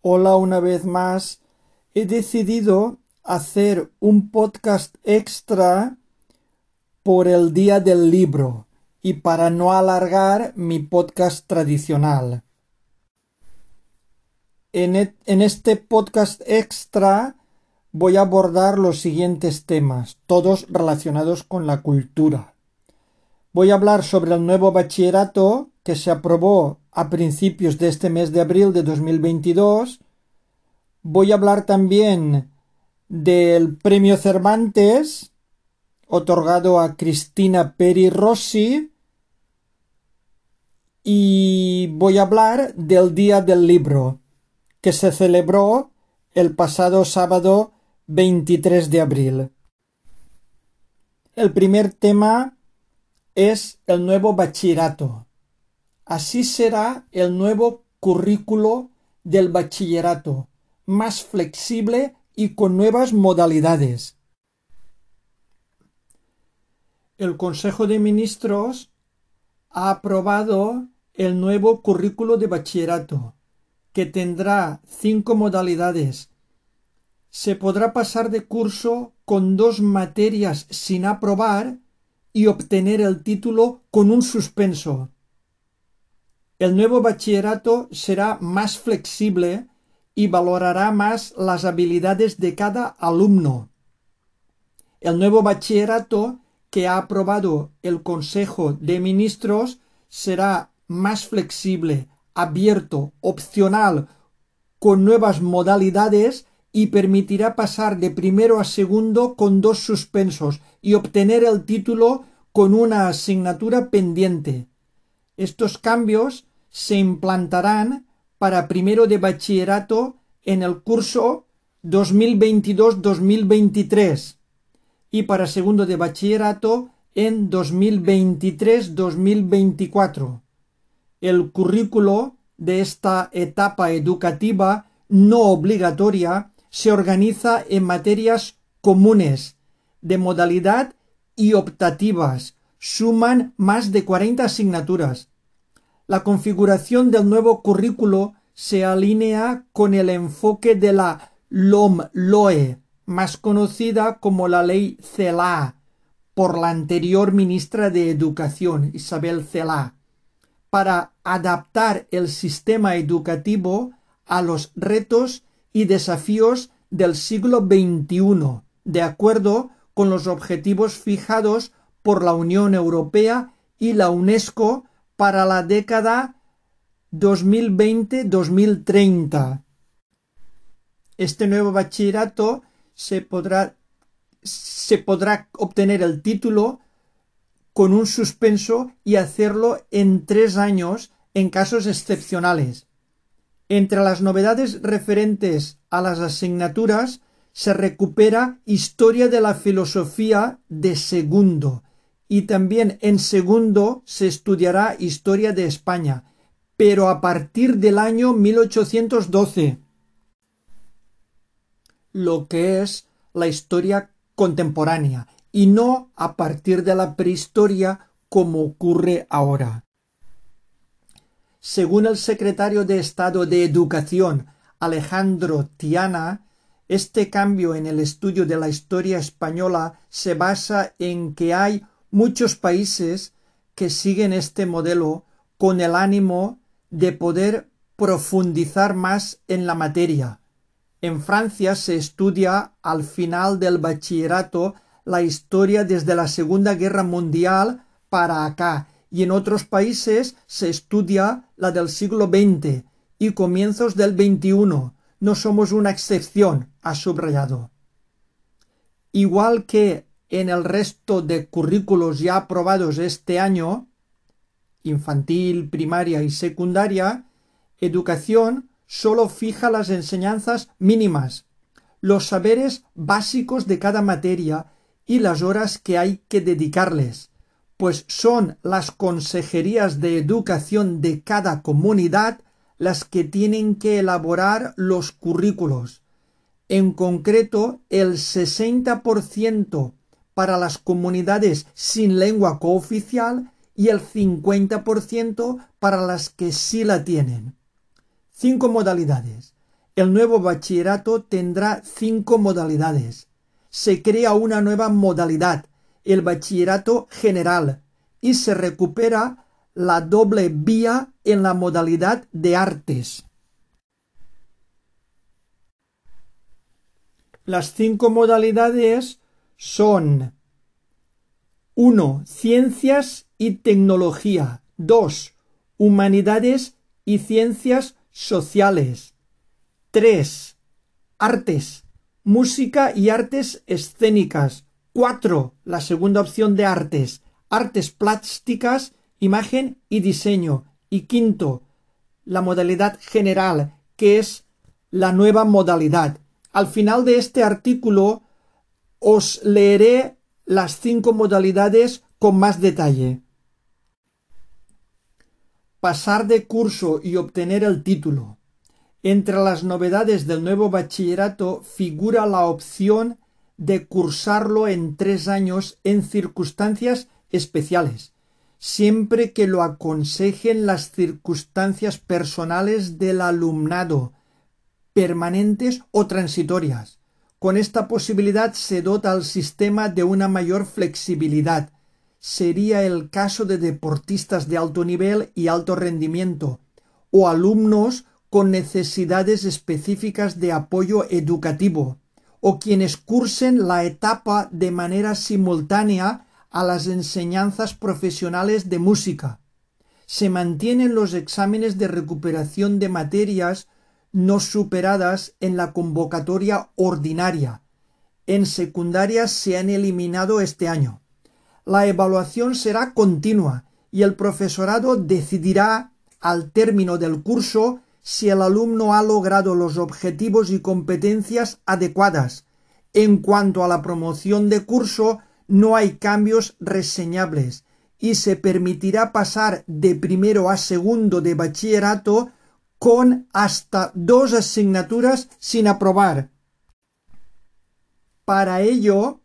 Hola una vez más. He decidido hacer un podcast extra por el día del libro y para no alargar mi podcast tradicional. En, e, en este podcast extra voy a abordar los siguientes temas, todos relacionados con la cultura. Voy a hablar sobre el nuevo bachillerato que se aprobó a principios de este mes de abril de 2022. Voy a hablar también del premio Cervantes otorgado a Cristina Peri Rossi y voy a hablar del Día del Libro que se celebró el pasado sábado 23 de abril. El primer tema es el nuevo bachillerato. Así será el nuevo currículo del bachillerato, más flexible y con nuevas modalidades. El Consejo de Ministros ha aprobado el nuevo currículo de bachillerato, que tendrá cinco modalidades. Se podrá pasar de curso con dos materias sin aprobar y obtener el título con un suspenso. El nuevo bachillerato será más flexible y valorará más las habilidades de cada alumno. El nuevo bachillerato que ha aprobado el Consejo de Ministros será más flexible, abierto, opcional, con nuevas modalidades y permitirá pasar de primero a segundo con dos suspensos y obtener el título con una asignatura pendiente. Estos cambios se implantarán para primero de bachillerato en el curso 2022-2023 y para segundo de bachillerato en 2023-2024. El currículo de esta etapa educativa no obligatoria se organiza en materias comunes, de modalidad y optativas. Suman más de 40 asignaturas la configuración del nuevo currículo se alinea con el enfoque de la LOM-LOE, más conocida como la ley CELA, por la anterior ministra de Educación, Isabel Celá, para adaptar el sistema educativo a los retos y desafíos del siglo XXI, de acuerdo con los objetivos fijados por la Unión Europea y la UNESCO para la década 2020-2030. Este nuevo bachillerato se podrá, se podrá obtener el título con un suspenso y hacerlo en tres años en casos excepcionales. Entre las novedades referentes a las asignaturas se recupera Historia de la Filosofía de segundo y también en segundo se estudiará historia de España, pero a partir del año 1812, lo que es la historia contemporánea, y no a partir de la prehistoria como ocurre ahora. Según el secretario de Estado de Educación, Alejandro Tiana, este cambio en el estudio de la historia española se basa en que hay muchos países que siguen este modelo con el ánimo de poder profundizar más en la materia. En Francia se estudia al final del bachillerato la historia desde la Segunda Guerra Mundial para acá y en otros países se estudia la del siglo XX y comienzos del XXI. No somos una excepción, ha subrayado. Igual que en el resto de currículos ya aprobados este año, infantil, primaria y secundaria, educación solo fija las enseñanzas mínimas, los saberes básicos de cada materia y las horas que hay que dedicarles, pues son las consejerías de educación de cada comunidad las que tienen que elaborar los currículos. En concreto, el 60% para las comunidades sin lengua cooficial y el 50% para las que sí la tienen. Cinco modalidades. el nuevo bachillerato tendrá cinco modalidades. Se crea una nueva modalidad, el bachillerato general, y se recupera la doble vía en la modalidad de artes. Las cinco modalidades son 1. Ciencias y tecnología. 2. Humanidades y ciencias sociales. 3. Artes. Música y artes escénicas. 4. La segunda opción de artes. Artes plásticas, imagen y diseño. Y quinto, la modalidad general, que es la nueva modalidad. Al final de este artículo os leeré las cinco modalidades con más detalle. Pasar de curso y obtener el título. Entre las novedades del nuevo bachillerato figura la opción de cursarlo en tres años en circunstancias especiales, siempre que lo aconsejen las circunstancias personales del alumnado, permanentes o transitorias. Con esta posibilidad se dota al sistema de una mayor flexibilidad. Sería el caso de deportistas de alto nivel y alto rendimiento, o alumnos con necesidades específicas de apoyo educativo, o quienes cursen la etapa de manera simultánea a las enseñanzas profesionales de música. Se mantienen los exámenes de recuperación de materias no superadas en la convocatoria ordinaria. En secundaria se han eliminado este año. La evaluación será continua y el profesorado decidirá al término del curso si el alumno ha logrado los objetivos y competencias adecuadas. En cuanto a la promoción de curso, no hay cambios reseñables y se permitirá pasar de primero a segundo de bachillerato con hasta dos asignaturas sin aprobar. Para ello,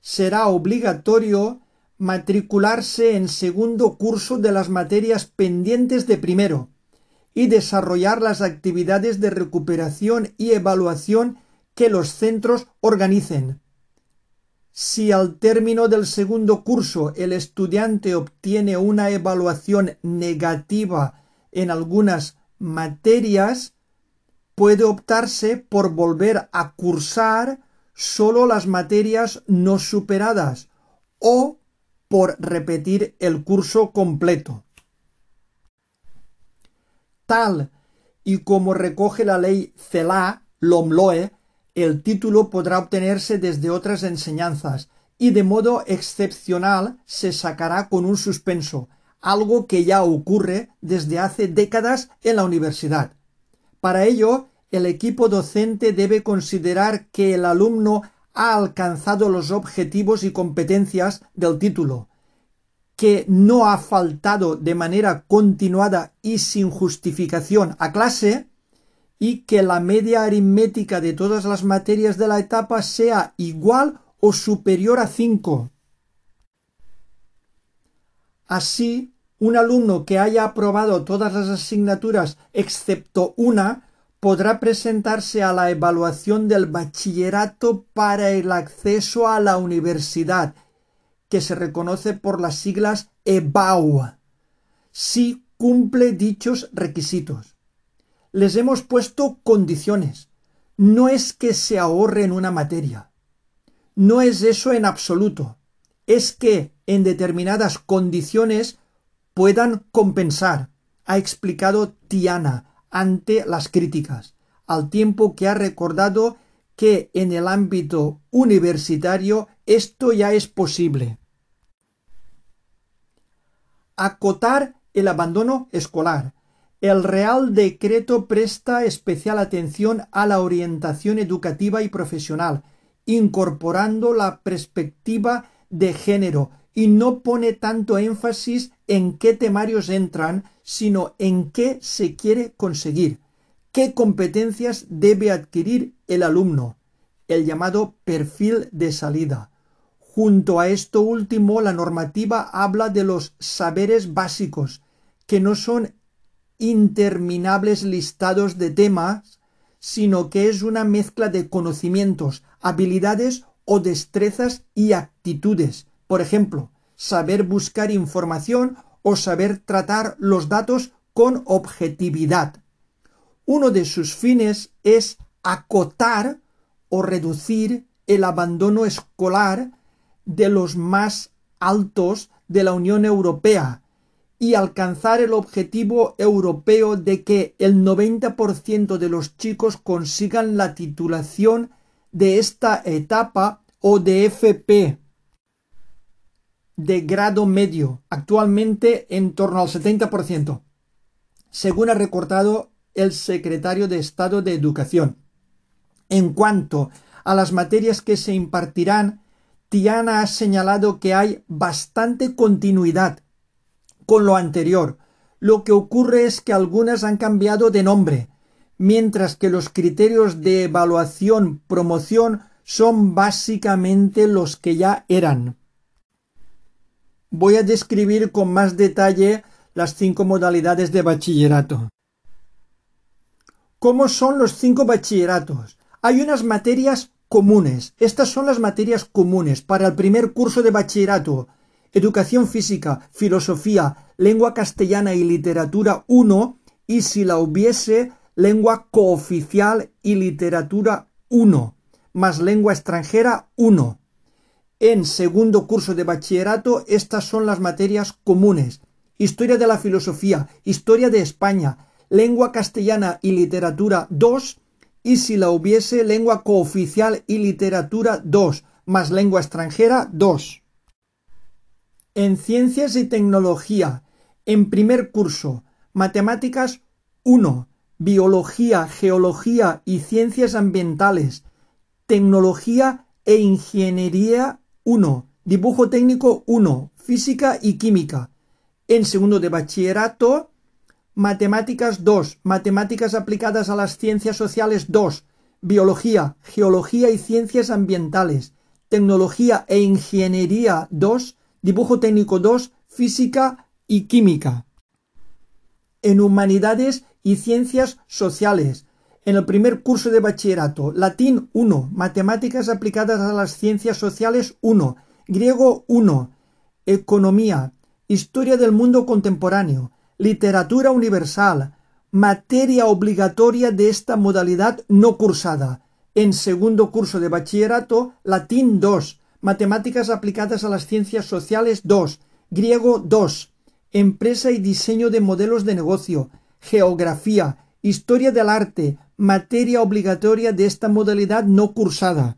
será obligatorio matricularse en segundo curso de las materias pendientes de primero y desarrollar las actividades de recuperación y evaluación que los centros organicen. Si al término del segundo curso el estudiante obtiene una evaluación negativa en algunas materias, puede optarse por volver a cursar solo las materias no superadas o por repetir el curso completo. Tal y como recoge la ley CELA, LOMLOE, el título podrá obtenerse desde otras enseñanzas y de modo excepcional se sacará con un suspenso, algo que ya ocurre desde hace décadas en la universidad. Para ello, el equipo docente debe considerar que el alumno ha alcanzado los objetivos y competencias del título, que no ha faltado de manera continuada y sin justificación a clase, y que la media aritmética de todas las materias de la etapa sea igual o superior a 5. Así, un alumno que haya aprobado todas las asignaturas excepto una podrá presentarse a la evaluación del bachillerato para el acceso a la universidad, que se reconoce por las siglas EBAU, si cumple dichos requisitos. Les hemos puesto condiciones. No es que se ahorre en una materia. No es eso en absoluto. Es que en determinadas condiciones puedan compensar, ha explicado Tiana ante las críticas, al tiempo que ha recordado que en el ámbito universitario esto ya es posible. Acotar el abandono escolar. El Real Decreto presta especial atención a la orientación educativa y profesional, incorporando la perspectiva de género y no pone tanto énfasis en qué temarios entran, sino en qué se quiere conseguir, qué competencias debe adquirir el alumno, el llamado perfil de salida. Junto a esto último, la normativa habla de los saberes básicos, que no son interminables listados de temas, sino que es una mezcla de conocimientos, habilidades o destrezas y actitudes. Por ejemplo, saber buscar información o saber tratar los datos con objetividad. Uno de sus fines es acotar o reducir el abandono escolar de los más altos de la Unión Europea y alcanzar el objetivo europeo de que el 90% de los chicos consigan la titulación de esta etapa o de FP de grado medio, actualmente en torno al 70%, según ha recortado el secretario de Estado de Educación. En cuanto a las materias que se impartirán, Tiana ha señalado que hay bastante continuidad con lo anterior. Lo que ocurre es que algunas han cambiado de nombre, mientras que los criterios de evaluación promoción son básicamente los que ya eran. Voy a describir con más detalle las cinco modalidades de bachillerato. ¿Cómo son los cinco bachilleratos? Hay unas materias comunes. Estas son las materias comunes para el primer curso de bachillerato. Educación física, filosofía, lengua castellana y literatura 1 y si la hubiese, lengua cooficial y literatura 1, más lengua extranjera 1. En segundo curso de bachillerato, estas son las materias comunes. Historia de la filosofía, historia de España, lengua castellana y literatura 2 y si la hubiese lengua cooficial y literatura 2 más lengua extranjera 2. En ciencias y tecnología, en primer curso, matemáticas 1, biología, geología y ciencias ambientales, tecnología e ingeniería 1, dibujo técnico 1, física y química. En segundo de bachillerato, Matemáticas 2, Matemáticas aplicadas a las ciencias sociales 2, Biología, Geología y ciencias ambientales, Tecnología e Ingeniería 2, Dibujo técnico 2, Física y Química. En Humanidades y Ciencias Sociales, en el primer curso de bachillerato, Latín 1, Matemáticas aplicadas a las ciencias sociales 1, Griego 1, Economía, Historia del mundo contemporáneo, literatura universal, materia obligatoria de esta modalidad no cursada. En segundo curso de bachillerato, latín 2, matemáticas aplicadas a las ciencias sociales 2, griego 2, empresa y diseño de modelos de negocio, geografía, historia del arte, materia obligatoria de esta modalidad no cursada.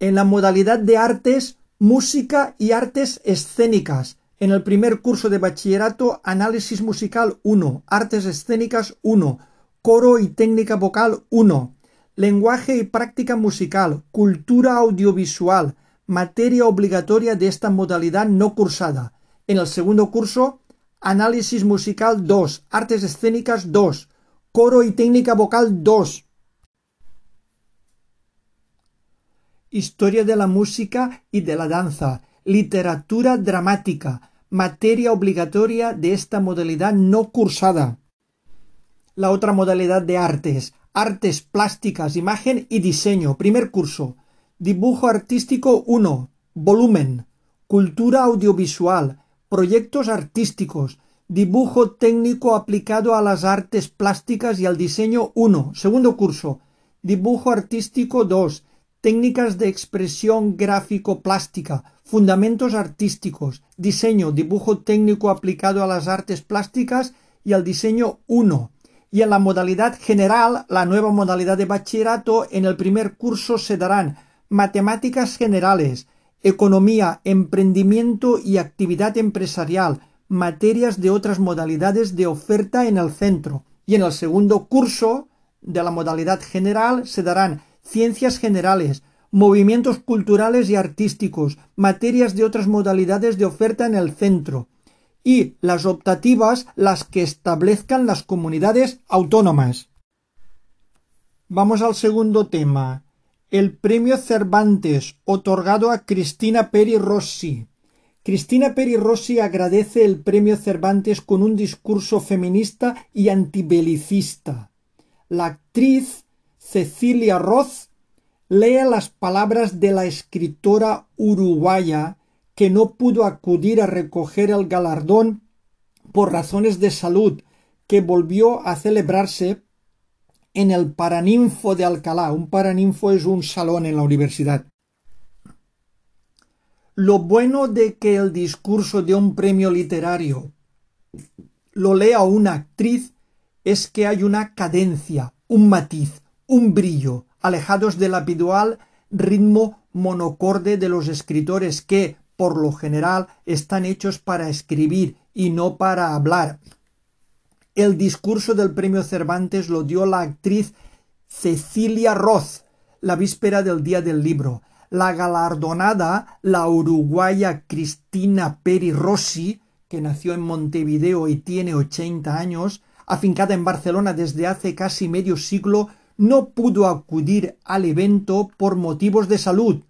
En la modalidad de artes, música y artes escénicas, en el primer curso de bachillerato, Análisis musical 1, Artes escénicas 1, Coro y técnica vocal 1, Lenguaje y práctica musical, Cultura audiovisual, materia obligatoria de esta modalidad no cursada. En el segundo curso, Análisis musical 2, Artes escénicas 2, Coro y técnica vocal 2. Historia de la música y de la danza, literatura dramática, materia obligatoria de esta modalidad no cursada. La otra modalidad de artes, artes plásticas, imagen y diseño, primer curso, dibujo artístico 1, volumen, cultura audiovisual, proyectos artísticos, dibujo técnico aplicado a las artes plásticas y al diseño 1, segundo curso, dibujo artístico 2, técnicas de expresión gráfico-plástica, fundamentos artísticos, diseño, dibujo técnico aplicado a las artes plásticas y al diseño 1. Y en la modalidad general, la nueva modalidad de bachillerato, en el primer curso se darán matemáticas generales, economía, emprendimiento y actividad empresarial, materias de otras modalidades de oferta en el centro. Y en el segundo curso de la modalidad general se darán ciencias generales, movimientos culturales y artísticos, materias de otras modalidades de oferta en el centro, y las optativas las que establezcan las comunidades autónomas. Vamos al segundo tema. El premio Cervantes, otorgado a Cristina Peri Rossi. Cristina Peri Rossi agradece el premio Cervantes con un discurso feminista y antibelicista. La actriz Cecilia Roth, lea las palabras de la escritora uruguaya que no pudo acudir a recoger el galardón por razones de salud, que volvió a celebrarse en el Paraninfo de Alcalá. Un paraninfo es un salón en la universidad. Lo bueno de que el discurso de un premio literario lo lea una actriz es que hay una cadencia, un matiz, un brillo, alejados del habitual ritmo monocorde de los escritores que, por lo general, están hechos para escribir y no para hablar. El discurso del premio Cervantes lo dio la actriz Cecilia Roth la víspera del día del libro. La galardonada, la uruguaya Cristina Peri Rossi, que nació en Montevideo y tiene ochenta años, afincada en Barcelona desde hace casi medio siglo, no pudo acudir al evento por motivos de salud.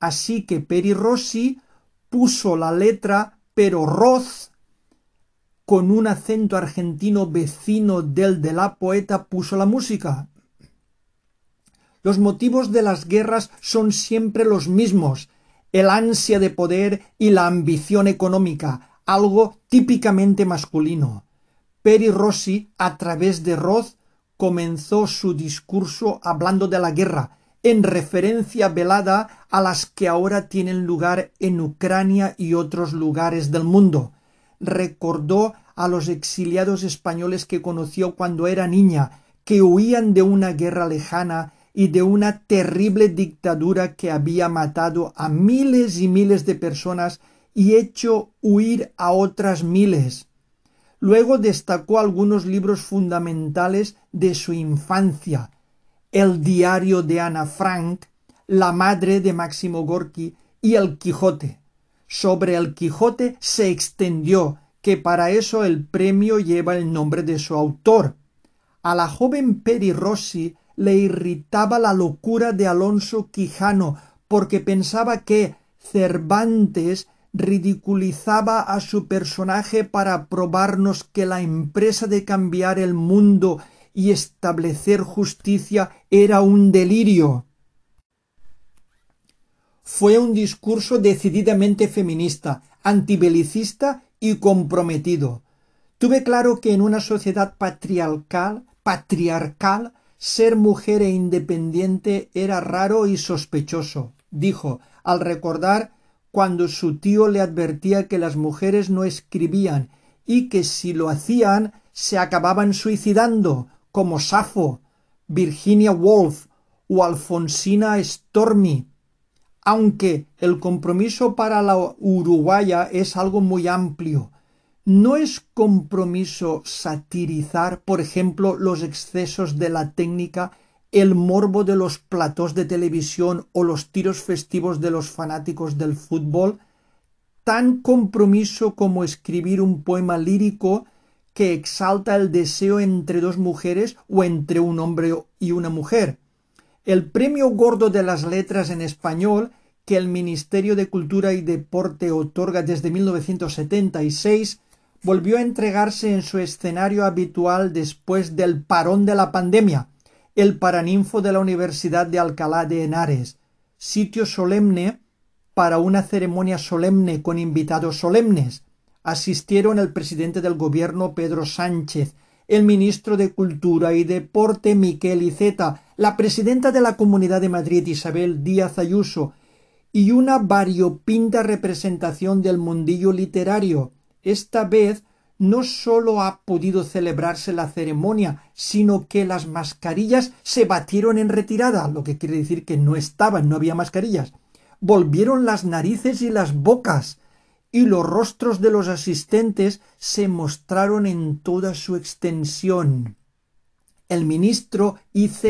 Así que Peri Rossi puso la letra pero Roth con un acento argentino vecino del de la poeta puso la música. Los motivos de las guerras son siempre los mismos, el ansia de poder y la ambición económica, algo típicamente masculino. Peri Rossi, a través de Roth, comenzó su discurso hablando de la guerra, en referencia velada a las que ahora tienen lugar en Ucrania y otros lugares del mundo recordó a los exiliados españoles que conoció cuando era niña, que huían de una guerra lejana y de una terrible dictadura que había matado a miles y miles de personas y hecho huir a otras miles. Luego destacó algunos libros fundamentales de su infancia, el diario de Ana Frank, la madre de Máximo Gorki y el Quijote. Sobre el Quijote se extendió que para eso el premio lleva el nombre de su autor. A la joven Peri Rossi le irritaba la locura de Alonso Quijano, porque pensaba que Cervantes ridiculizaba a su personaje para probarnos que la empresa de cambiar el mundo y establecer justicia era un delirio. Fue un discurso decididamente feminista, antibelicista y comprometido. Tuve claro que en una sociedad patriarcal, patriarcal, ser mujer e independiente era raro y sospechoso, dijo, al recordar cuando su tío le advertía que las mujeres no escribían y que si lo hacían se acababan suicidando, como Safo, Virginia Woolf o Alfonsina Stormy, aunque el compromiso para la uruguaya es algo muy amplio. No es compromiso satirizar, por ejemplo, los excesos de la técnica, el morbo de los platós de televisión o los tiros festivos de los fanáticos del fútbol, tan compromiso como escribir un poema lírico que exalta el deseo entre dos mujeres o entre un hombre y una mujer. El premio gordo de las letras en español que el Ministerio de Cultura y Deporte otorga desde 1976 volvió a entregarse en su escenario habitual después del parón de la pandemia, el Paraninfo de la Universidad de Alcalá de Henares, sitio solemne para una ceremonia solemne con invitados solemnes. Asistieron el presidente del gobierno Pedro Sánchez, el ministro de Cultura y Deporte Miquel Iceta, la presidenta de la Comunidad de Madrid Isabel Díaz Ayuso y una variopinta representación del mundillo literario. Esta vez no sólo ha podido celebrarse la ceremonia, sino que las mascarillas se batieron en retirada, lo que quiere decir que no estaban, no había mascarillas. Volvieron las narices y las bocas, y los rostros de los asistentes se mostraron en toda su extensión. El ministro IZ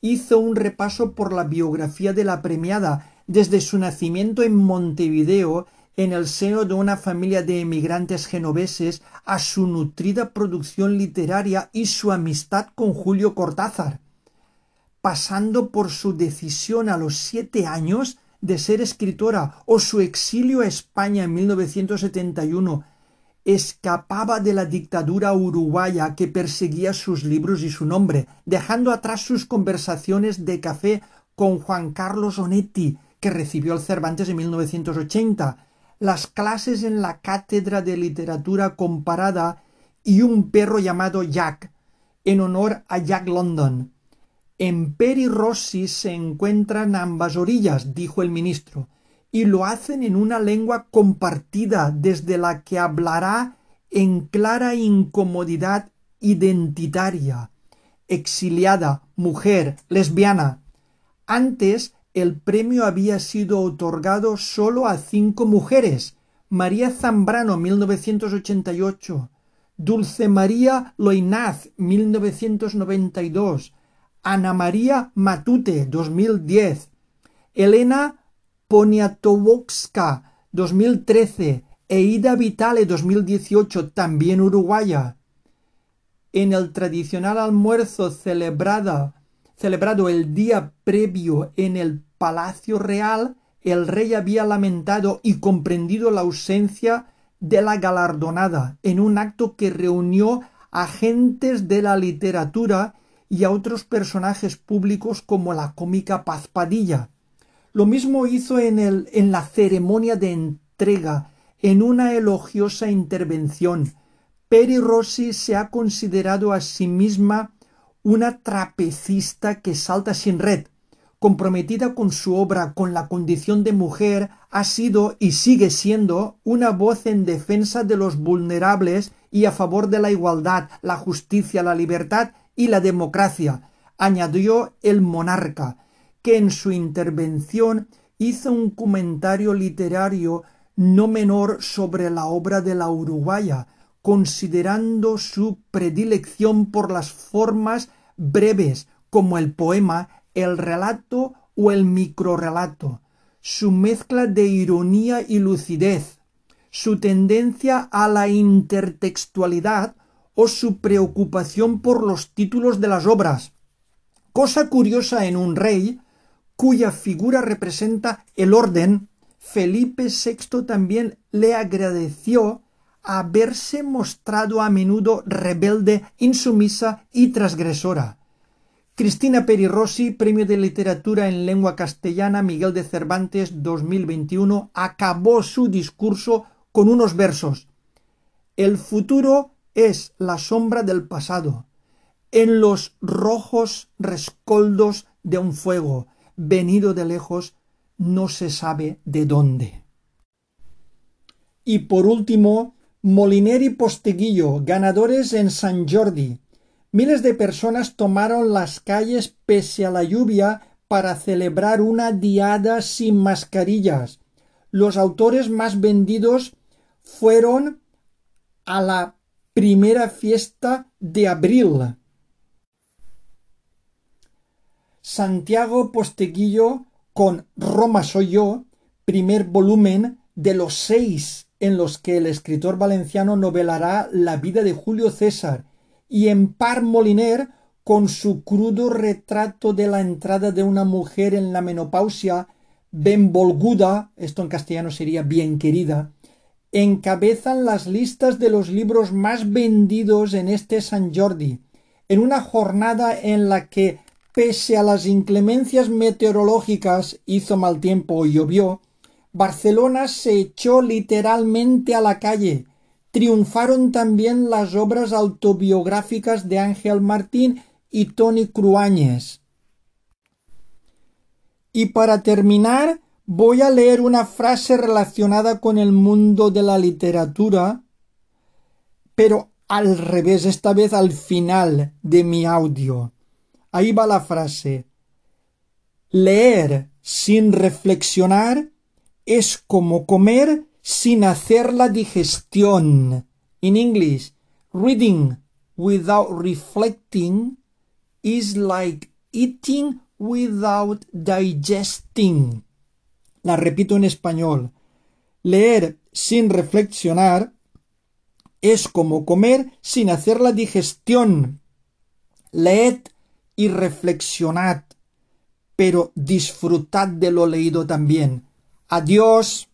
hizo un repaso por la biografía de la premiada, desde su nacimiento en Montevideo, en el seno de una familia de emigrantes genoveses, a su nutrida producción literaria y su amistad con Julio Cortázar, pasando por su decisión a los siete años de ser escritora o su exilio a España en 1971, escapaba de la dictadura uruguaya que perseguía sus libros y su nombre, dejando atrás sus conversaciones de café con Juan Carlos Onetti, que recibió el Cervantes en 1980, las clases en la cátedra de literatura comparada y un perro llamado Jack, en honor a Jack London. En Peri Rossi se encuentran ambas orillas, dijo el ministro, y lo hacen en una lengua compartida desde la que hablará en clara incomodidad identitaria, exiliada, mujer, lesbiana. Antes el premio había sido otorgado solo a cinco mujeres María Zambrano 1988 Dulce María Loinaz 1992 Ana María Matute 2010 Elena Poniatowska 2013 e Ida Vitale 2018 también uruguaya. En el tradicional almuerzo celebrada celebrado el día previo en el Palacio Real, el rey había lamentado y comprendido la ausencia de la galardonada en un acto que reunió a gentes de la literatura y a otros personajes públicos como la cómica Paz Padilla. Lo mismo hizo en, el, en la ceremonia de entrega, en una elogiosa intervención. Peri Rossi se ha considerado a sí misma una trapecista que salta sin red, comprometida con su obra, con la condición de mujer, ha sido y sigue siendo una voz en defensa de los vulnerables y a favor de la igualdad, la justicia, la libertad y la democracia, añadió el monarca, que en su intervención hizo un comentario literario no menor sobre la obra de la uruguaya, considerando su predilección por las formas breves como el poema, el relato o el microrelato, su mezcla de ironía y lucidez, su tendencia a la intertextualidad o su preocupación por los títulos de las obras. Cosa curiosa en un rey cuya figura representa el orden, Felipe VI también le agradeció haberse mostrado a menudo rebelde, insumisa y transgresora. Cristina Peri Rossi, Premio de Literatura en Lengua Castellana Miguel de Cervantes 2021, acabó su discurso con unos versos. El futuro es la sombra del pasado. En los rojos rescoldos de un fuego, venido de lejos, no se sabe de dónde. Y por último, Moliner y Posteguillo, ganadores en San Jordi. Miles de personas tomaron las calles pese a la lluvia para celebrar una diada sin mascarillas. Los autores más vendidos fueron a la primera fiesta de abril. Santiago Posteguillo con Roma soy yo, primer volumen de los seis en los que el escritor valenciano novelará la vida de Julio César, y en Par Moliner con su crudo retrato de la entrada de una mujer en la menopausia, Benvolguda, esto en castellano sería bien querida, encabezan las listas de los libros más vendidos en este San Jordi, en una jornada en la que, pese a las inclemencias meteorológicas, hizo mal tiempo y llovió, Barcelona se echó literalmente a la calle. Triunfaron también las obras autobiográficas de Ángel Martín y Tony Cruáñez. Y para terminar, voy a leer una frase relacionada con el mundo de la literatura, pero al revés, esta vez al final de mi audio. Ahí va la frase. Leer sin reflexionar es como comer sin hacer la digestión. In English, reading without reflecting is like eating without digesting. La repito en español. Leer sin reflexionar es como comer sin hacer la digestión. Leed y reflexionad, pero disfrutad de lo leído también Adiós.